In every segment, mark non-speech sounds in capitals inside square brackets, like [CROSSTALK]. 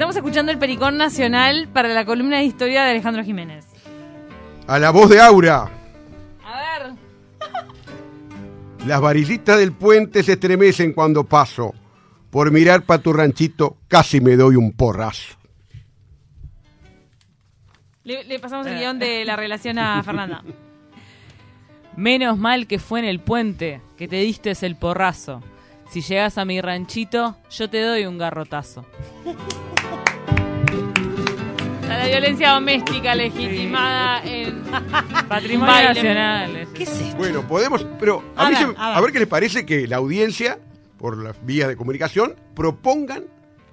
Estamos escuchando el Pericón Nacional para la columna de historia de Alejandro Jiménez. A la voz de Aura. A ver. Las varillitas del puente se estremecen cuando paso. Por mirar para tu ranchito casi me doy un porrazo. Le, le pasamos el guion de la relación a [LAUGHS] Fernanda. Menos mal que fue en el puente que te diste el porrazo. Si llegas a mi ranchito, yo te doy un garrotazo. [LAUGHS] Violencia doméstica legitimada en [LAUGHS] Patrimonio Baile. nacional. ¿Qué es esto? Bueno, podemos, pero a, A mí ver, se- a ver. a ver qué les parece que la audiencia, por las vías de comunicación, propongan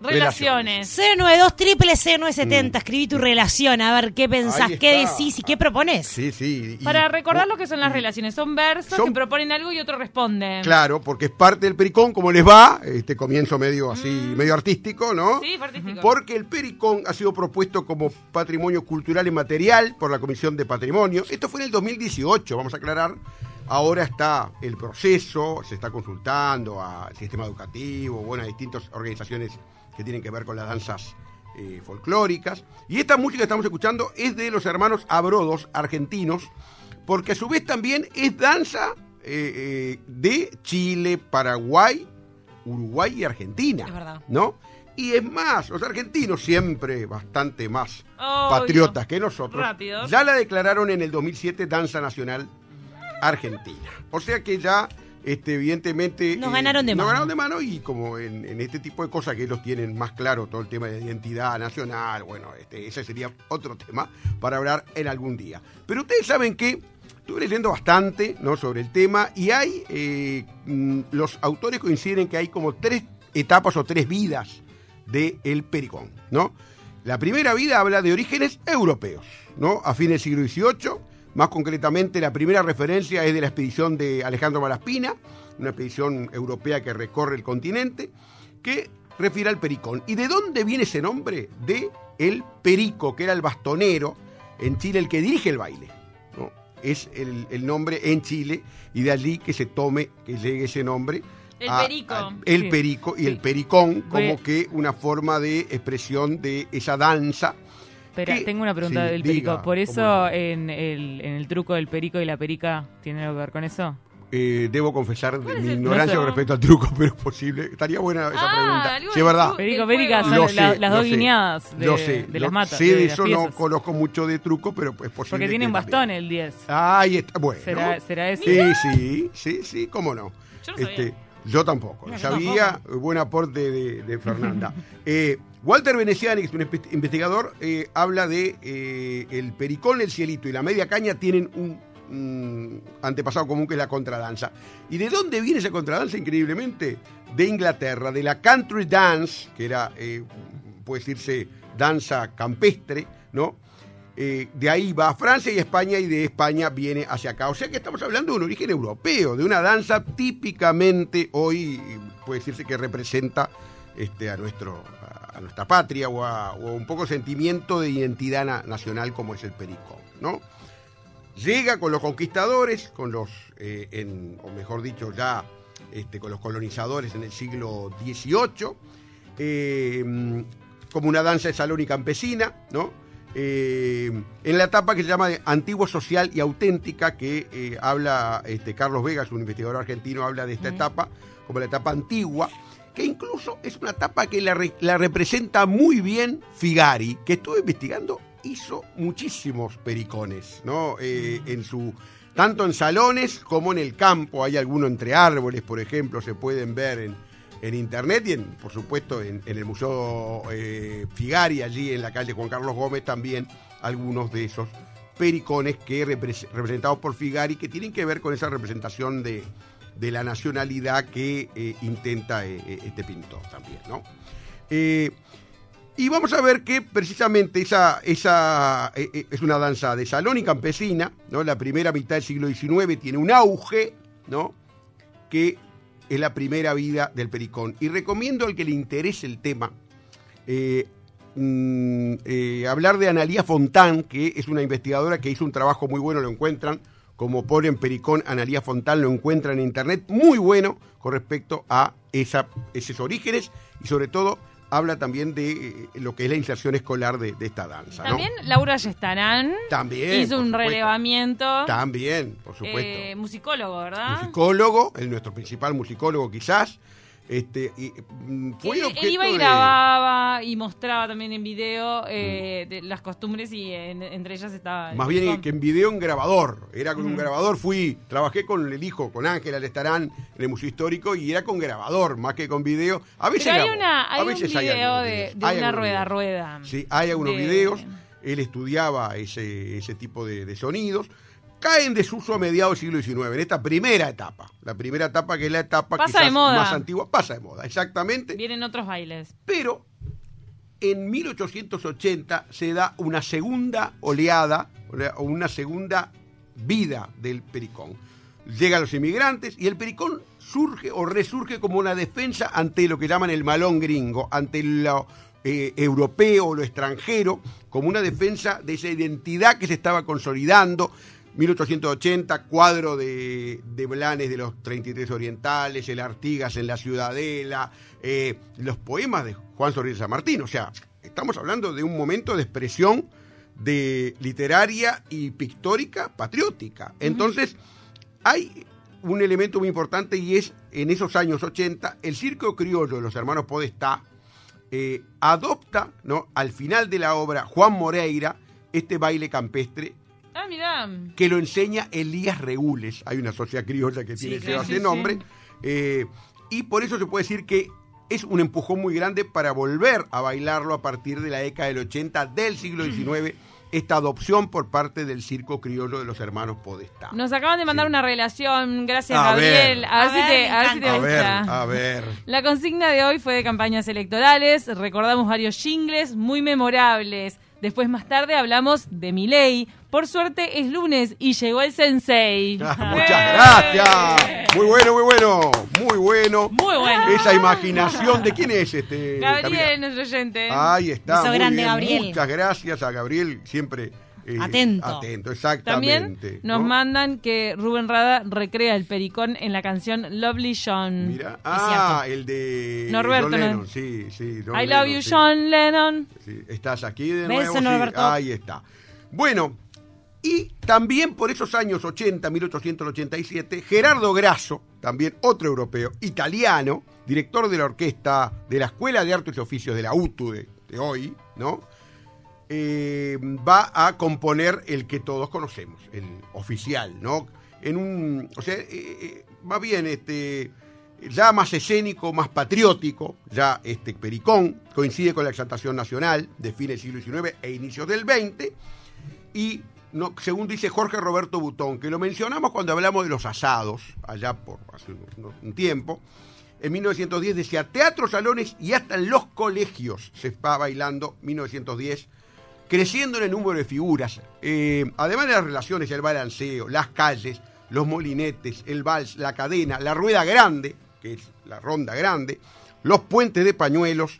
relaciones. 092 triple 0970. Escribí tu relación, a ver qué pensás, Mm. Ahí qué está. decís y qué propones. Sí, sí. y- Para recordar lo que son las relaciones, son versos Son- que proponen algo y otro responden. Claro, porque es parte del pericón, como les va, este comienzo medio así, medio artístico, ¿no? Mm. Sí, fue artístico. Porque el pericón ha sido propuesto como patrimonio cultural y material por la Comisión de Patrimonio. Esto fue en el 2018, vamos a aclarar. Ahora está el proceso, se está consultando al sistema educativo, bueno, a distintas organizaciones que tienen que ver con las danzas eh, folclóricas. Y esta música que estamos escuchando es de los hermanos Abrodos, argentinos, porque a su vez también es danza eh, eh, de Chile, Paraguay, Uruguay y Argentina. Es verdad. ¿No? Y es más, los argentinos siempre bastante más Obvio. patriotas que nosotros. Ya la declararon en el 2007 Danza Nacional Argentina. O sea que ya, este, evidentemente... Nos ganaron de nos mano. ganaron de mano y como en, en este tipo de cosas que ellos tienen más claro todo el tema de identidad nacional, bueno, este, ese sería otro tema para hablar en algún día. Pero ustedes saben que estuve leyendo bastante ¿no? sobre el tema y hay, eh, mm, los autores coinciden en que hay como tres etapas o tres vidas de el pericón, ¿no? La primera vida habla de orígenes europeos, ¿no? A fines del siglo XVIII, más concretamente la primera referencia es de la expedición de Alejandro Malaspina, una expedición europea que recorre el continente, que refiere al pericón. ¿Y de dónde viene ese nombre? De el perico, que era el bastonero en Chile, el que dirige el baile. ¿no? Es el, el nombre en Chile y de allí que se tome, que llegue ese nombre. El a- perico. a- el Sí. perico y Sí. el pericón como que una forma de expresión de esa danza. Espera, ¿Qué? tengo una pregunta Sí, del diga, perico. Por ¿cómo eso no? en el, en el truco del perico y la perica tiene algo que ver con eso. Eh, debo confesar es mi el ignorancia truco? con respecto al truco, [LAUGHS] pero es posible. Estaría buena esa Ah, pregunta. algo Sí, del es verdad. truco. Perico, del perica juego. son Lo la- sé, las lo dos sé. guiñadas de, Lo sé, de lo- matas. Sé de, de las eso, no piezas. conozco mucho de truco, pero es posible. Porque que tienen también. bastón el 10. Ahí está, bueno. ¿Será, será ese? Sí, sí, sí, sí, cómo no. Yo no sabía. Este, yo tampoco. No, Sabía, buen aporte de, de Fernanda. [LAUGHS] Eh, Walter Veneciani, que es un investigador, eh, habla de eh, el pericón, el cielito y la media caña tienen un, mm, antepasado común que es la contradanza. ¿Y de dónde viene esa contradanza? Increíblemente, de Inglaterra, de la country dance, que era, eh, puede decirse, danza campestre, ¿no? Eh, de ahí va a Francia y España y de España viene hacia acá. O sea que estamos hablando de un origen europeo, de una danza típicamente hoy puede decirse que representa este, a, nuestro, a, nuestra patria o un poco sentimiento de identidad na- nacional como es el pericón, ¿no? Llega con los conquistadores, con los, eh, o mejor dicho, ya este, con los colonizadores en el siglo XVIII, eh, como una danza de salón y campesina, ¿no? Eh, en la etapa que se llama de antiguo social y auténtica, que eh, habla este, Carlos Vegas, un investigador argentino, habla de esta etapa como la etapa antigua, que incluso es una etapa que la, re- la representa muy bien Figari, que estuve investigando, hizo muchísimos pericones, ¿no? Eh, en su tanto en salones como en el campo, hay alguno entre árboles, por ejemplo, se pueden ver en, en internet y por supuesto en, el Museo eh, Figari, allí en la calle Juan Carlos Gómez también algunos de esos pericones que repres- representados por Figari que tienen que ver con esa representación de, de la nacionalidad que eh, intenta eh, este pintor también, ¿no? Y vamos a ver que precisamente esa, esa es una danza de salón y campesina, ¿no? La primera mitad del siglo XIX tiene un auge, ¿no? Que es la primera vida del pericón. Y recomiendo al que le interese el tema eh, mm, eh, hablar de Analía Fontán, que es una investigadora que hizo un trabajo muy bueno, lo encuentran, como ponen Pericón, Analía Fontán, lo encuentran en internet, muy bueno con respecto a esa, esos orígenes y sobre todo habla también de eh, lo que es la inserción escolar de, de esta danza. ¿no? También Laura Yestarán También, hizo un supuesto. relevamiento. También, por supuesto. eh, musicólogo, ¿verdad? musicólogo, el nuestro principal musicólogo quizás. Este, y, mm, fue Él, él iba y de- grababa y mostraba también en video eh, de las costumbres y en- entre ellas estaba... Más bien que en video en grabador. Era con un grabador, fui, trabajé con el hijo, con Ángela Lestarán en el Museo Histórico y era con grabador, más que con video. A veces Pero hay, grabó, una, hay un veces video de, videos. de Hay una rueda rueda. Sí, hay algunos de- videos. Él estudiaba ese, ese tipo de sonidos. Cae en desuso a mediados del siglo XIX, en esta primera etapa. La primera etapa que es la etapa Pasa de moda. más antigua. Pasa de moda, exactamente. Vienen otros bailes. Pero en 1880 se da una segunda oleada, o una segunda vida del pericón. Llegan los inmigrantes y el pericón surge o resurge como una defensa ante lo que llaman el malón gringo, ante lo eh, europeo, lo extranjero, como una defensa de esa identidad que se estaba consolidando. 1880, cuadro de, de Blanes de los 33 Orientales, el Artigas en la Ciudadela, eh, los poemas de Juan Sorrisa San Martín. O sea, estamos hablando de un momento de expresión de literaria y pictórica patriótica. Entonces, hay un elemento muy importante y es en esos años 80, el circo criollo de los hermanos Podestá eh, adopta ¿no? al final de la obra Juan Moreira este baile campestre Ah, mirá. que lo enseña Elías Regules. Hay una sociedad criolla que tiene ese sí, nombre. sí. eh, y por eso se puede decir que es un empujón muy grande para volver a bailarlo a partir de la década del 80 del siglo XIX, esta adopción por parte del circo criollo de los hermanos Podestá. Nos acaban de mandar Sí. una relación. Gracias, A Gabriel. ver. A ver, si te, a ver si te encanta. a ver, gusta. a ver. La consigna de hoy fue de campañas electorales. Recordamos varios jingles muy memorables. Después, más tarde, hablamos de Milei. Por suerte, es lunes y llegó el sensei. [LAUGHS] Ah, Muchas gracias. Muy bueno, muy bueno. Muy bueno. Muy bueno. Esa imaginación de quién es este. Gabriel, Camila? nuestro oyente. Ahí está. Muy grande, bien. Gabriel. Muchas gracias a Gabriel, siempre eh, Atento. Atento, También exactamente. nos ¿no? mandan que Rubén Rada recrea el pericón en la canción Lovely John. Mira, ah, el de Norberto. Lennon, sí, sí. John I love you, sí. John Lennon. Sí, Estás aquí de Beso, nuevo. sí, Norberto. Ahí está. Bueno, y también por esos años 80, 1887, Gerardo Grasso, también otro europeo, italiano, director de la orquesta de la Escuela de Artes y Oficios de la UTU de, de hoy, ¿no? Eh, va a componer el que todos conocemos, el oficial, ¿no? En un, o sea, eh, eh, más bien, este, ya más escénico, más patriótico, ya este Pericón coincide con la exaltación nacional de fines del siglo XIX e inicios del XX, y según dice Jorge Roberto Butón, que lo mencionamos cuando hablamos de los asados, allá por hace un, tiempo, en 1910 decía, teatros, salones y hasta en los colegios se está bailando, 1910, creciendo en el número de figuras, eh, además de las relaciones, el balanceo, las calles, los molinetes, el vals, la cadena, la rueda grande, que es la ronda grande, los puentes de pañuelos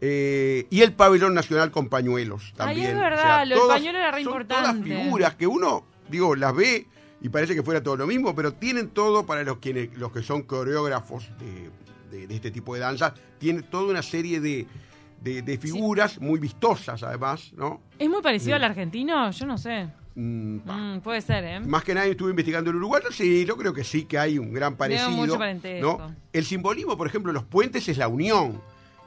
eh, y el pabellón nacional con pañuelos Ay, también. es verdad, lo del pañuelo era re son importante. Todas figuras que uno, digo, las ve y parece que fuera todo lo mismo, pero tienen todo para los, quienes, los que son coreógrafos de, de- de este tipo de danza, tienen toda una serie de, de- de figuras muy vistosas además, ¿no? ¿Es muy parecido al argentino? Yo no sé. Mm. Mm, puede ser, ¿eh? Más que nada estuve investigando el uruguayo, sí, yo creo que sí que hay un gran parecido. mucho. ¿no? El simbolismo, por ejemplo, los puentes es la unión.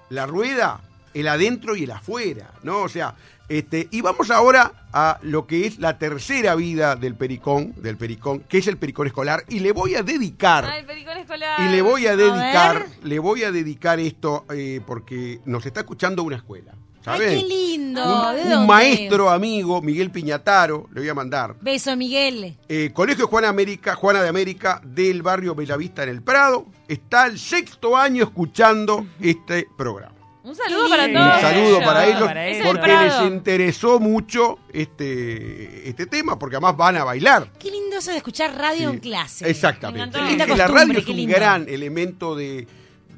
La rueda, el adentro y el afuera, ¿no? O sea, este, y vamos ahora a lo que es la tercera vida del pericón, del pericón, que es el pericón escolar, y le voy a dedicar. Ah, escolar. Y le voy a dedicar, le voy a dedicar esto eh, porque nos está escuchando una escuela. ¿sabés? Ay, qué lindo. Un, ¿De un dónde? maestro amigo, Miguel Piñataro, le voy a mandar. Beso, Miguel. Eh, Colegio Juana América, Juana de América del barrio Bellavista en el Prado, está el sexto año escuchando este programa. Un saludo para todos. Un saludo ellos. para ellos para ellos. porque les interesó mucho este, este tema, porque además van a bailar. Qué lindo eso de escuchar radio Sí, en clase. Exactamente. Me encantó. La radio es un lindo. gran elemento de,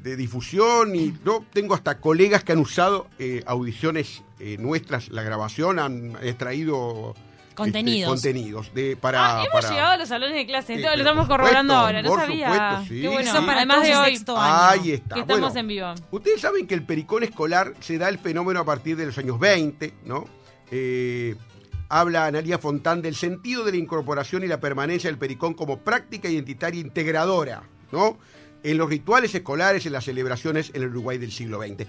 de difusión y yo tengo hasta colegas que han usado eh, audiciones eh, nuestras, la grabación, han extraído este, Contenidos. contenidos de, para, Ah, hemos para- llegado a los salones de clase. Sí, Esto lo estamos corroborando ahora. No por sabía. supuesto, sí. Qué bueno. Eso para Además de hoy, sexto año. Ahí está. que estamos Bueno, en vivo. Ustedes saben que el pericón escolar se da el fenómeno a partir de los años 20, ¿no? Habla Analia Fontán del sentido de la incorporación y la permanencia del pericón como práctica identitaria integradora, ¿no? En los rituales escolares, en las celebraciones en el Uruguay del siglo XX.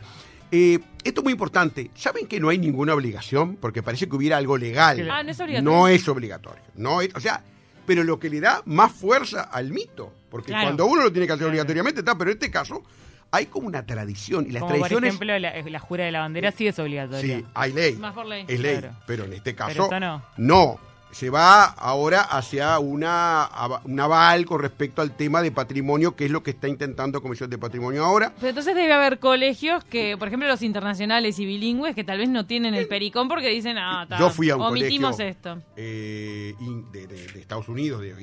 Eh, esto es muy importante. ¿Saben que no hay ninguna obligación? Porque parece que hubiera algo legal. Ah, no es obligatorio. No es obligatorio. No es- o sea, pero lo que le da más fuerza al mito. Porque Claro. cuando uno lo tiene que hacer obligatoriamente, está, pero en este caso hay como una tradición. Y las Como por tradiciones. ejemplo la, la jura de la bandera sí es obligatoria. Sí, hay ley. Más por ley. Es ley. Claro. Pero en este caso. No. No. Se va ahora hacia una, un aval con respecto al tema de patrimonio, que es lo que está intentando Comisión de Patrimonio ahora. Pero entonces debe haber colegios que, por ejemplo, los internacionales y bilingües, que tal vez no tienen el pericón porque dicen, ah, ta, Yo fui a un omitimos colegio esto. eh, de, de- de Estados Unidos, de-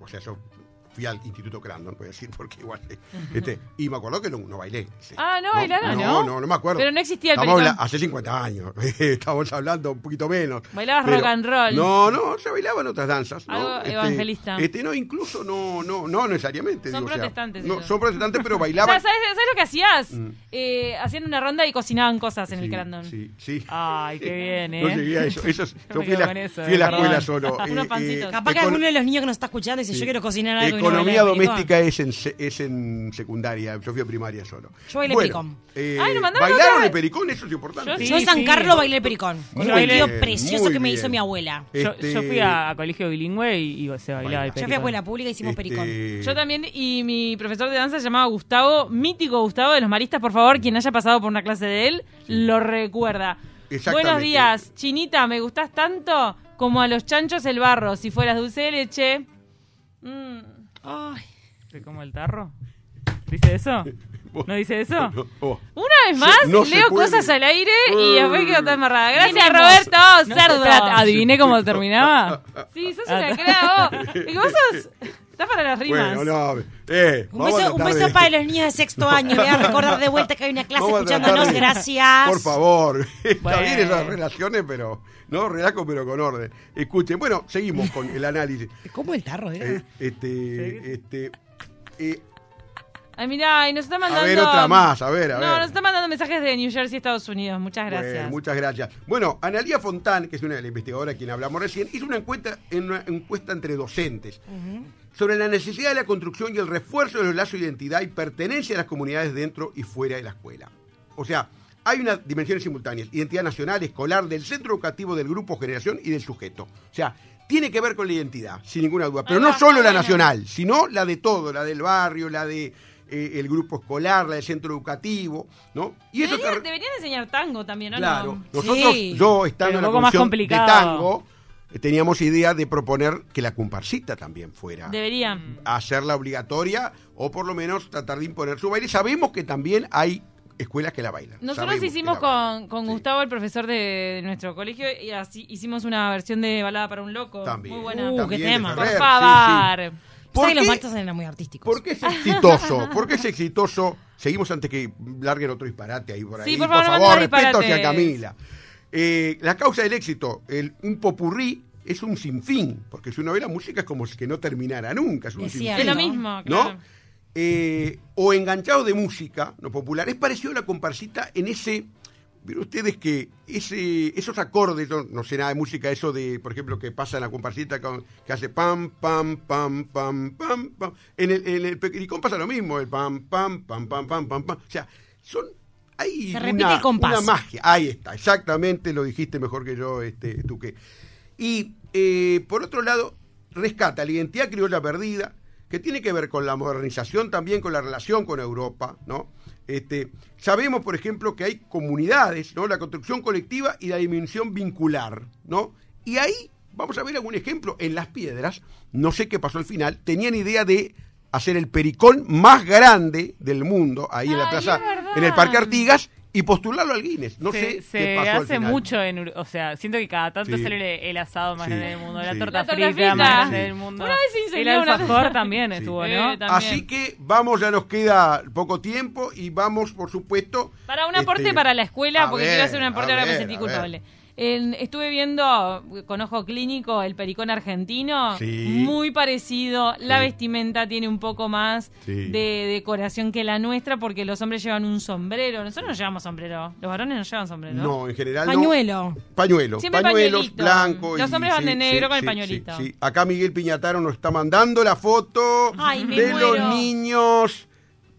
o sea, yo fui al Instituto Crandon, voy a decir, porque igual. eh, este, y me acuerdo que no, no bailé. sí. Ah, ¿no bailaron? No, ¿No? no, no me acuerdo. Pero no existía el Estamos hace 50 años. [LAUGHS] Estamos hablando un poquito menos. Bailabas Pero- rock and roll. No, no, se bailaban otras danzas. ¿no? Algo evangelista. Este, no, incluso no, no, no necesariamente. Son digo, o sea, protestantes no, son protestantes, pero O [LAUGHS] sea, bailaban. ¿sabes, sabes lo que hacías? Mm. Eh, hacían una ronda y cocinaban cosas en el Crandon. Sí, sí. Ay, qué bien, [LAUGHS] ¿eh? No llegué a eso. eso es- Yo fui la, con eso, fui a la eh, escuela solo. Unos pancitos. Capaz que alguno de los niños que nos está escuchando dice, yo quiero cocinar algo. No Economía pericón". doméstica es en, se- es en secundaria. Yo fui a primaria solo. Yo bailé Bueno, pericón. eh, Ay, mandaron ¿Bailaron otra el pericón? Eso es importante. Yo Sí, Yo en San sí. Carlos bailé el pericón. Con un vestido precioso que me hizo mi abuela. Yo, Este- yo fui a, a colegio bilingüe y, y se bailaba el Yo fui a pericón. escuela pública y hicimos Este, pericón. Yo también, y mi profesor de danza se llamaba Gustavo, mítico Gustavo de los Maristas, por favor, quien haya pasado por una clase de él, lo recuerda. Buenos días, Chinita, me gustás tanto como a los chanchos el barro. Si fueras dulce de leche. mm, Ay, ¿Te como el tarro? ¿Dice eso? ¿No dice eso? [LAUGHS] No, oh. Una vez más, no leo cosas al aire y después quedo tan amarrada. Gracias. Roberto, No, cerdo. ¿Adiviné cómo terminaba? Sí, sos una crea vos. Y vos sos... [LAUGHS] Estás para las rimas. Bueno, no. Eh, un a beso, un tratar beso de- para los niños de sexto año. Voy a recordar de vuelta que hay una clase a escuchándonos. de- Gracias. Por favor. [LAUGHS] Está bien esas relaciones, pero. No, relajo, pero con orden. Escuchen, bueno, seguimos con el análisis. [LAUGHS] ¿Cómo el tarro? era? Eh, este. Este. eh, Ay, mirá, y nos está a mandando... ver, otra más, a ver, a no, ver. nos está mandando mensajes de New Jersey, Estados Unidos. Muchas gracias. Bueno, muchas gracias. Bueno, Analía Fontán, que es una de las investigadoras a quien hablamos recién, hizo una encuesta, en una encuesta entre docentes sobre la necesidad de la construcción y el refuerzo de los lazos de identidad y pertenencia a las comunidades dentro y fuera de la escuela. O sea, hay unas dimensiones simultáneas, identidad nacional, escolar, del centro educativo, del grupo generación y del sujeto. O sea, tiene que ver con la identidad, sin ninguna duda. Pero no solo la nacional, sino la de todo, la del barrio, la de eh, el grupo escolar, la del centro educativo, ¿no? Y eso Deberían, te- deberían enseñar tango también, ¿o Claro. no? Nosotros, Sí. yo estando Pero en la comisión de tango, teníamos idea de proponer que la comparsita también fuera Deberían. hacerla obligatoria o por lo menos tratar de imponer su baile. Sabemos que también hay escuelas que la bailan. Nosotros hicimos con, con Sí. Gustavo, el profesor de, de nuestro colegio, y así hicimos una versión de Balada para un Loco. También. Muy buena. Uh, También qué tema. Por Ferrer, favor. sí. ¿Sabes ¿Por los qué? martes eran muy artísticos? ¿Por qué es exitoso? ¿Por qué es exitoso? Seguimos antes que larguen otro disparate ahí por ahí. Sí, por favor, no manden respeto hacia. Camila. Eh, la causa del éxito, el, un popurrí, es un sinfín, porque si uno ve la música es como si que no terminara nunca. Es un Es sinfín. Es lo mismo. Eh, o enganchado de música, no popular, es parecido a la comparsita en ese. Ven ustedes que ese, esos acordes, no, no sé nada de música, eso de, por ejemplo, que pasa en la comparsita con- que hace pam, pam, pam, pam, pam, pam. En el, en el pequeñicón pasa lo mismo, el pam, pam, pam, pam, pam, pam, pam. O sea, son. Hay Se repite una, el compás. una magia. Ahí está, exactamente, lo dijiste mejor que yo, este, Tuque. Y eh, por otro lado, rescata la identidad criolla perdida, que tiene que ver con la modernización también, con la relación con Europa, ¿no? Este, sabemos, por ejemplo, que hay comunidades, ¿no? La construcción colectiva y la dimensión vincular, ¿no? Y ahí vamos a ver algún ejemplo. En Las Piedras, no sé qué pasó al final, tenían idea de hacer el pericón más grande del mundo, ahí en la Ay, plaza. En el Parque Artigas, y postularlo al Guinness. No se, sé se qué pasó al hace final. mucho en Ur- o sea siento que cada tanto Sí. sale el, asado más Sí. grande del mundo la torta La torta frita frita. más grande Sí. del mundo Una vez el una alfajor torta- también Sí. estuvo Eh, no también. Así que vamos, ya nos queda poco tiempo y vamos, por supuesto. Para un aporte este, para la escuela, a porque ver, quiero hacer un aporte ahora me sentí culpable. ver. En- estuve viendo con ojo clínico el pericón argentino, Sí. muy parecido. La Sí. vestimenta tiene un poco más Sí. de decoración que la nuestra, porque los hombres llevan un sombrero. Nosotros no llevamos sombrero. Los varones no llevan sombrero. No, en general no. Pañuelo. Pañuelo, Siempre pañuelos blancos. Los hombres van de negro con el pañuelito. sí, sí. Acá Miguel Piñataro nos está mandando la foto Ay, de muero. los niños.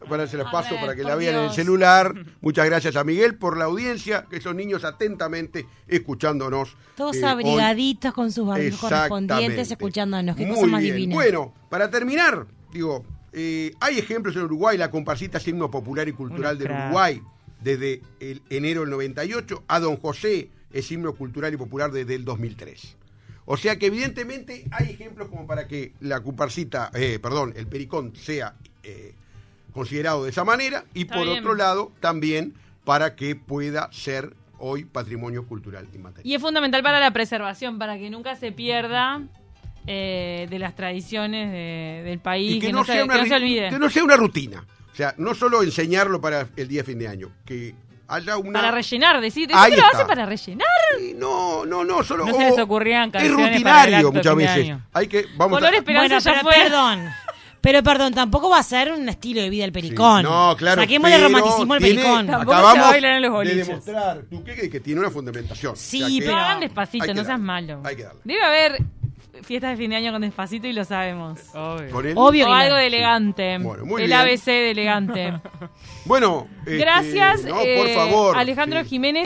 Para se las paso ver, para que la vean en el celular. Muchas gracias a Miguel por la audiencia, que son niños atentamente escuchándonos. Todos eh, hoy. abrigaditos con sus barbijos correspondientes, escuchándonos. Qué Muy cosa más bien. divina. Bueno, para terminar, digo, eh, hay ejemplos en Uruguay, la comparsita es himno popular y cultural del. Uruguay desde el enero del 98, a Don José es himno cultural y popular desde el 2003. O sea que evidentemente hay ejemplos como para que la comparsita, eh, perdón, el pericón sea eh, considerado de esa manera y Está por bien. otro lado también para que pueda ser hoy patrimonio cultural inmaterial. Y es fundamental para la preservación, para que nunca se pierda eh, de las tradiciones de- del país, y que, no, se, que no ri- se olvide. que no sea una rutina. O sea, no solo enseñarlo para el día de fin de año, que haya una... Para rellenar, decir, Ahí ¿decir que lo hace para rellenar? Sí, No, no, no, solo... No se les ocurrían Es canciones para el rutinario acto muchas veces. año. Hay que... Vamos Color a... Esperanza Bueno, ya pero fue. perdón. [LAUGHS] Pero perdón, tampoco va a ser un estilo de vida el pericón. Sí, No, claro. Saquémosle pero romanticismo al pericón. Acabamos en los de demostrar tú, que, que tiene una fundamentación. Sí, O sea pero- hagan despacito, no seas malo. hay que darle. Debe haber fiestas de fin de año con despacito y lo sabemos. Obvio. Obvio O algo de elegante. Bueno, muy el bien. ABC de elegante. [LAUGHS] Bueno, este, Gracias, no, por eh, favor. Alejandro Sí. Jiménez.